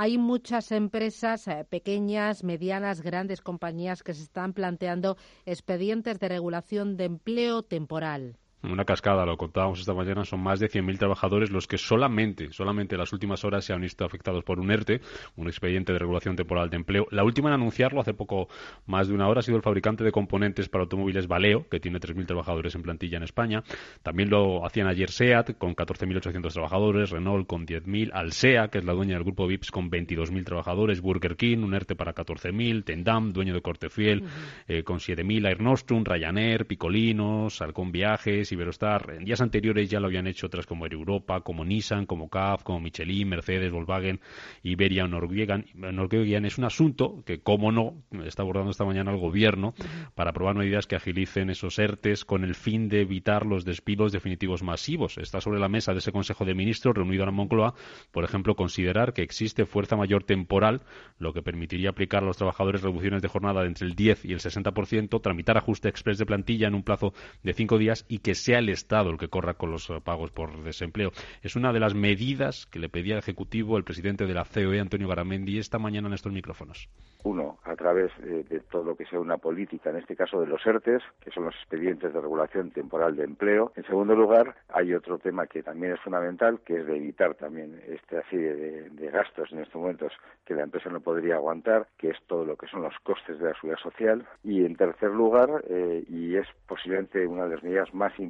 hay muchas empresas eh, pequeñas, medianas, grandes compañías que se están planteando expedientes de regulación de empleo temporal una cascada, lo contábamos esta mañana, son más de 100.000 trabajadores los que solamente, solamente en las últimas horas se han visto afectados por un ERTE, un expediente de regulación temporal de empleo. La última en anunciarlo hace poco más de una hora ha sido el fabricante de componentes para automóviles Valeo, que tiene 3.000 trabajadores en plantilla en España. También lo hacían ayer SEAT, con 14.800 trabajadores, Renault con 10.000, Alsea, que es la dueña del grupo VIPS, con 22.000 trabajadores, Burger King, un ERTE para 14.000, Tendam, dueño de Cortefiel, eh, con 7.000, Air Nostrum, Ryanair, Picolinos, Halcón Viajes, Iberostar. En días anteriores ya lo habían hecho otras como Air Europa, como Nissan, como CAF, como Michelin, Mercedes, Volkswagen, Iberia, Norwegian. Norwegian es un asunto que, como no, está abordando esta mañana el gobierno para aprobar medidas que agilicen esos ERTES con el fin de evitar los despidos definitivos masivos. Está sobre la mesa de ese Consejo de Ministros reunido en Moncloa, por ejemplo, considerar que existe fuerza mayor temporal, lo que permitiría aplicar a los trabajadores reducciones de jornada de entre el 10 y el 60%, tramitar ajuste express de plantilla en un plazo de cinco días y que sea el Estado el que corra con los eh, pagos por desempleo. Es una de las medidas que le pedía al Ejecutivo el presidente de la COE, Antonio Garamendi, esta mañana en estos micrófonos. Uno, a través de, todo lo que sea una política, en este caso de los ERTES, que son los expedientes de regulación temporal de empleo. En segundo lugar, hay otro tema que también es fundamental, que es de evitar también este así de, gastos en estos momentos que la empresa no podría aguantar, que es todo lo que son los costes de la seguridad social. Y en tercer lugar, eh, y es posiblemente una de las medidas más importantes,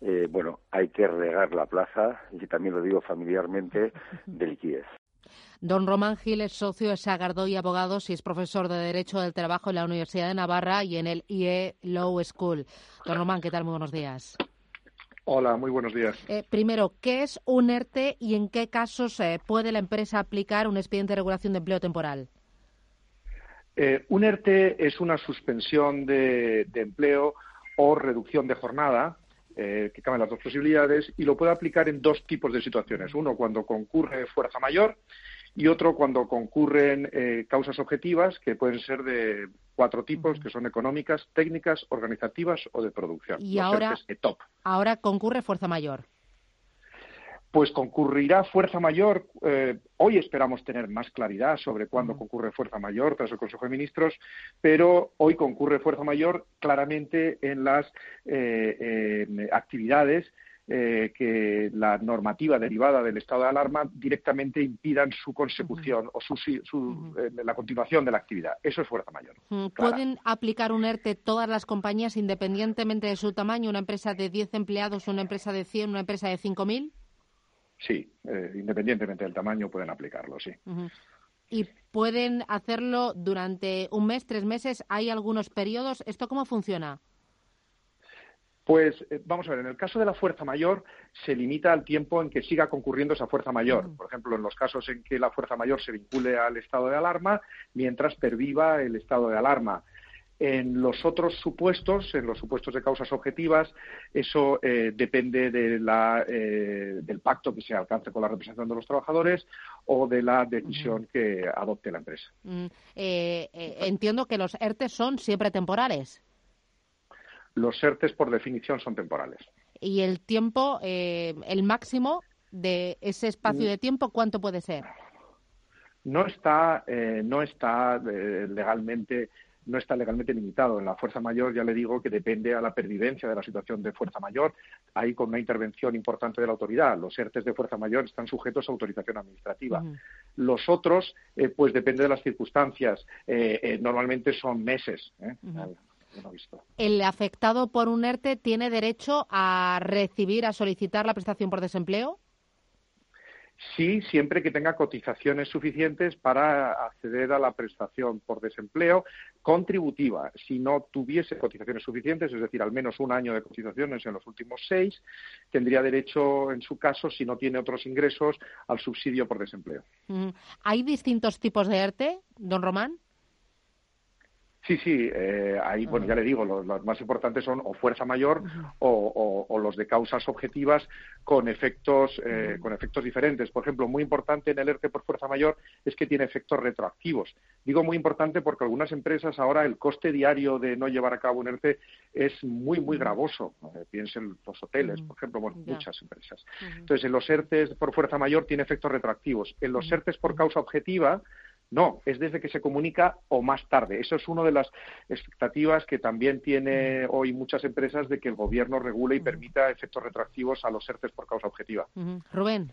eh, bueno, hay que regar la plaza, y también lo digo familiarmente, de liquidez. Don Román Gil es socio de Sagardó y Abogados y es profesor de Derecho del Trabajo en la Universidad de Navarra y en el IE Law School. Don Román, ¿qué tal? Muy buenos días. Hola, muy buenos días. Eh, primero, ¿qué es un ERTE y en qué casos eh, puede la empresa aplicar un expediente de regulación de empleo temporal? Eh, un ERTE es una suspensión de, empleo o reducción de jornada, que caben las dos posibilidades, y lo puede aplicar en dos tipos de situaciones. Uno, cuando concurre fuerza mayor y otro cuando concurren eh, causas objetivas que pueden ser de cuatro tipos, que son económicas, técnicas, organizativas o de producción. Y ahora, ahora concurre fuerza mayor. Pues concurrirá fuerza mayor. Eh, hoy esperamos tener más claridad sobre cuándo concurre fuerza mayor tras el Consejo de Ministros, pero hoy concurre fuerza mayor claramente en las eh, actividades eh, que la normativa derivada del estado de alarma directamente impidan su consecución o su, eh, la continuación de la actividad. Eso es fuerza mayor. ¿Pueden aplicar un ERTE todas las compañías independientemente de su tamaño? ¿Una empresa de 10 empleados, una empresa de 100, una empresa de 5.000? Sí, eh, independientemente del tamaño pueden aplicarlo, sí. ¿Y pueden hacerlo durante un mes, tres meses? ¿Hay algunos periodos? ¿Esto cómo funciona? Pues eh, vamos a ver, en el caso de la fuerza mayor se limita al tiempo en que siga concurriendo esa fuerza mayor. Por ejemplo, en los casos en que la fuerza mayor se vincule al estado de alarma mientras perviva el estado de alarma. En los otros supuestos, en los supuestos de causas objetivas, eso eh, depende de la, eh, del pacto que se alcance con la representación de los trabajadores o de la decisión que adopte la empresa. Mm, entiendo que los ERTE son siempre temporales los ERTES por definición son temporales. ¿Y el tiempo, eh, el máximo de ese espacio de tiempo, cuánto puede ser? No está, eh, no está eh, legalmente no está legalmente limitado. En la fuerza mayor ya le digo que depende a la pervivencia de la situación de fuerza mayor, ahí con una intervención importante de la autoridad. Los ERTES de fuerza mayor están sujetos a autorización administrativa. Los otros, pues depende de las circunstancias. normalmente son meses. ¿El afectado por un ERTE tiene derecho a recibir, a solicitar la prestación por desempleo? Sí, siempre que tenga cotizaciones suficientes para acceder a la prestación por desempleo contributiva. Si no tuviese cotizaciones suficientes, es decir, al menos un año de cotizaciones en los últimos seis, tendría derecho, en su caso, si no tiene otros ingresos, al subsidio por desempleo. ¿Hay distintos tipos de ERTE, don Román? Sí, sí, eh, ahí, bueno, ya le digo, los, más importantes son o fuerza mayor o, los de causas objetivas con efectos, eh, con efectos diferentes. Por ejemplo, muy importante en el ERTE por fuerza mayor es que tiene efectos retroactivos. Digo muy importante porque algunas empresas ahora el coste diario de no llevar a cabo un ERTE es muy, muy gravoso. piensen los hoteles, por ejemplo, bueno, muchas empresas. Entonces, en los ERTES por fuerza mayor tiene efectos retroactivos. En los ERTES por causa objetiva, no, es desde que se comunica o más tarde. Eso es una de las expectativas que también tiene hoy muchas empresas de que el gobierno regule y permita efectos retroactivos a los ERTES por causa objetiva. Rubén.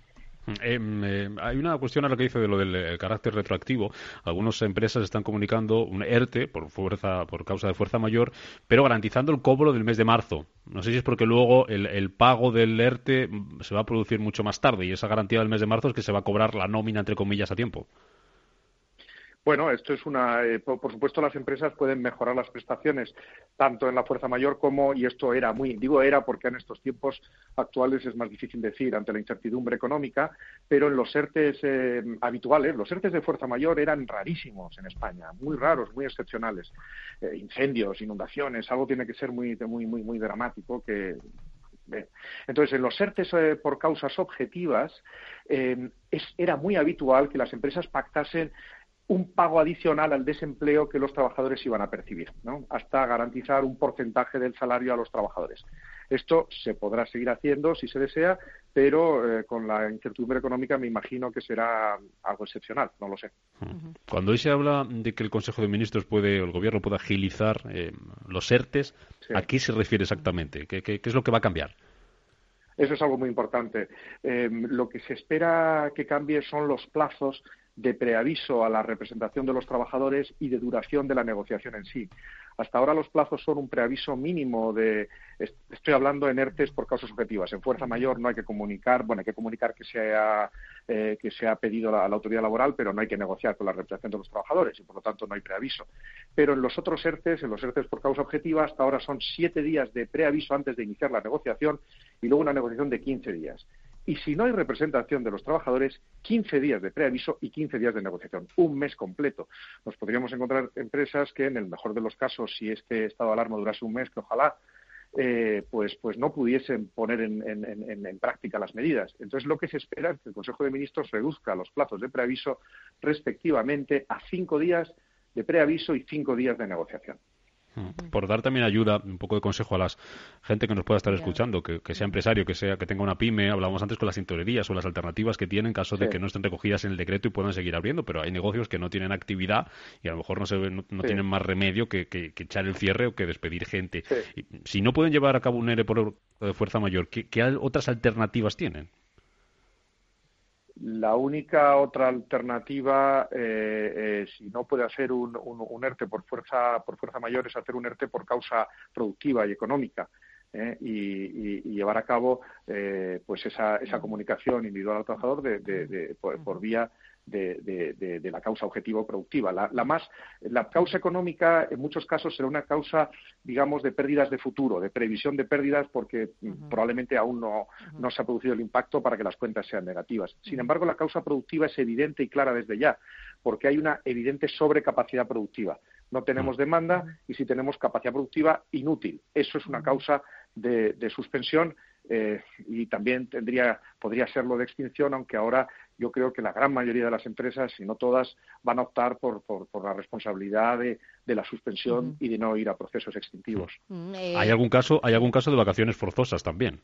Em, em, hay una cuestión a lo que dice de lo del eh, carácter retroactivo. Algunas empresas están comunicando un ERTE por fuerza, por causa de fuerza mayor, pero garantizando el cobro del mes de marzo. No sé si es porque luego el, el, pago del ERTE se va a producir mucho más tarde y esa garantía del mes de marzo es que se va a cobrar la nómina entre comillas a tiempo. Bueno, esto es una. Eh, por, supuesto, las empresas pueden mejorar las prestaciones tanto en la fuerza mayor como, y esto era muy, digo era porque en estos tiempos actuales es más difícil decir ante la incertidumbre económica, pero en los ERTES eh, habituales, los ERTES de fuerza mayor eran rarísimos en España, muy raros, muy excepcionales. Eh, incendios, inundaciones, algo tiene que ser muy, muy, muy, muy dramático que entonces, en los ERTES por causas objetivas, era muy habitual que las empresas pactasen un pago adicional al desempleo que los trabajadores iban a percibir, ¿no? hasta garantizar un porcentaje del salario a los trabajadores. Esto se podrá seguir haciendo si se desea, pero eh, con la incertidumbre económica me imagino que será algo excepcional, no lo sé. Cuando hoy se habla de que el Consejo de Ministros puede, o el Gobierno pueda agilizar eh, los ERTES, ¿a qué se refiere exactamente? ¿Qué, es lo que va a cambiar? Eso es algo muy importante. Eh, lo que se espera que cambie son los plazos de preaviso a la representación de los trabajadores y de duración de la negociación en sí. Hasta ahora los plazos son un preaviso mínimo de, estoy hablando en ERTES por causas objetivas. En fuerza mayor no hay que comunicar, bueno, hay que comunicar que se ha, eh, que se ha pedido a la, autoridad laboral, pero no hay que negociar con la representación de los trabajadores y por lo tanto no hay preaviso. Pero en los otros ERTES, en los ERTES por causa objetiva, hasta ahora son siete días de preaviso antes de iniciar la negociación y luego una negociación de 15 días y si no hay representación de los trabajadores, 15 días de preaviso y 15 días de negociación, un mes completo. Nos podríamos encontrar empresas que, en el mejor de los casos, si este estado de alarma durase un mes, que ojalá, eh, pues, pues no pudiesen poner en, en, práctica las medidas. Entonces, lo que se espera es que el Consejo de Ministros reduzca los plazos de preaviso respectivamente a cinco días de preaviso y cinco días de negociación. Por dar también ayuda, un poco de consejo a la gente que nos pueda estar escuchando, que, sea empresario, que sea que tenga una pyme, hablábamos antes con las tintorerías o las alternativas que tienen en caso de que no estén recogidas en el decreto y puedan seguir abriendo, pero hay negocios que no tienen actividad y a lo mejor no, se, no, tienen más remedio que, echar el cierre o que despedir gente. si no pueden llevar a cabo un ERE por fuerza mayor, ¿qué, qué otras alternativas tienen? La única otra alternativa, eh, eh, si no puede hacer un, un, ERTE por fuerza, por fuerza mayor, es hacer un ERTE por causa productiva y económica. Eh, y, llevar a cabo pues esa, esa comunicación individual al trabajador de, por, vía de, la causa objetivo productiva. La, más, la causa económica en muchos casos será una causa, digamos, de pérdidas de futuro, de previsión de pérdidas, porque probablemente aún no, no se ha producido el impacto para que las cuentas sean negativas. Sin embargo, la causa productiva es evidente y clara desde ya, porque hay una evidente sobrecapacidad productiva. No tenemos demanda y si tenemos capacidad productiva inútil. Eso es una causa de, suspensión eh, y también tendría, podría serlo de extinción, aunque ahora yo creo que la gran mayoría de las empresas, si no todas, van a optar por, por, la responsabilidad de, la suspensión y de no ir a procesos extintivos. ¿Hay algún caso, hay algún caso de vacaciones forzosas también?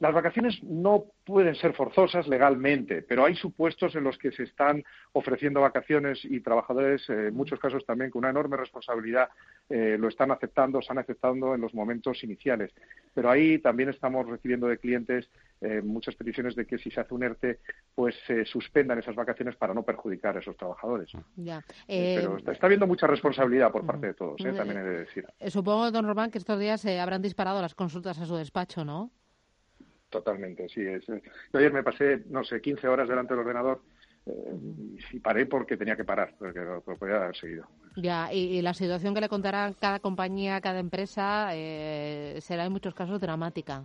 Las vacaciones no pueden ser forzosas legalmente, pero hay supuestos en los que se están ofreciendo vacaciones y trabajadores, eh, en muchos casos también con una enorme responsabilidad, eh, lo están aceptando, están aceptando en los momentos iniciales. Pero ahí también estamos recibiendo de clientes eh, muchas peticiones de que si se hace un ERTE, pues se suspendan esas vacaciones para no perjudicar a esos trabajadores. pero está, habiendo mucha responsabilidad por parte de todos, también he de decir. supongo, don Román, que estos días se habrán disparado las consultas a su despacho, ¿no? Totalmente, sí. Es, yo ayer me pasé, no sé, 15 horas delante del ordenador eh, y paré porque tenía que parar, porque lo, podía haber seguido. Ya, y, la situación que le contará cada compañía, cada empresa, eh, será en muchos casos dramática.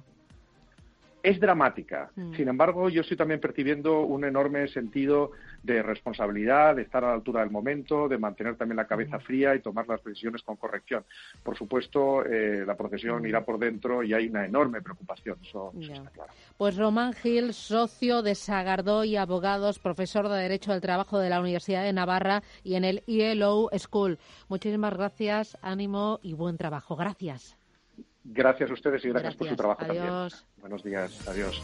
Es dramática. Mm. Sin embargo, yo estoy también percibiendo un enorme sentido de responsabilidad, de estar a la altura del momento, de mantener también la cabeza mm. fría y tomar las decisiones con corrección. Por supuesto, eh, la procesión mm. irá por dentro y hay una enorme preocupación, eso, está claro. Pues Román Gil, socio de Sagardó y Abogados, profesor de Derecho del Trabajo de la Universidad de Navarra y en el ILO School. Muchísimas gracias, ánimo y buen trabajo. Gracias. Gracias a ustedes y gracias, por su trabajo también. Buenos días. Adiós.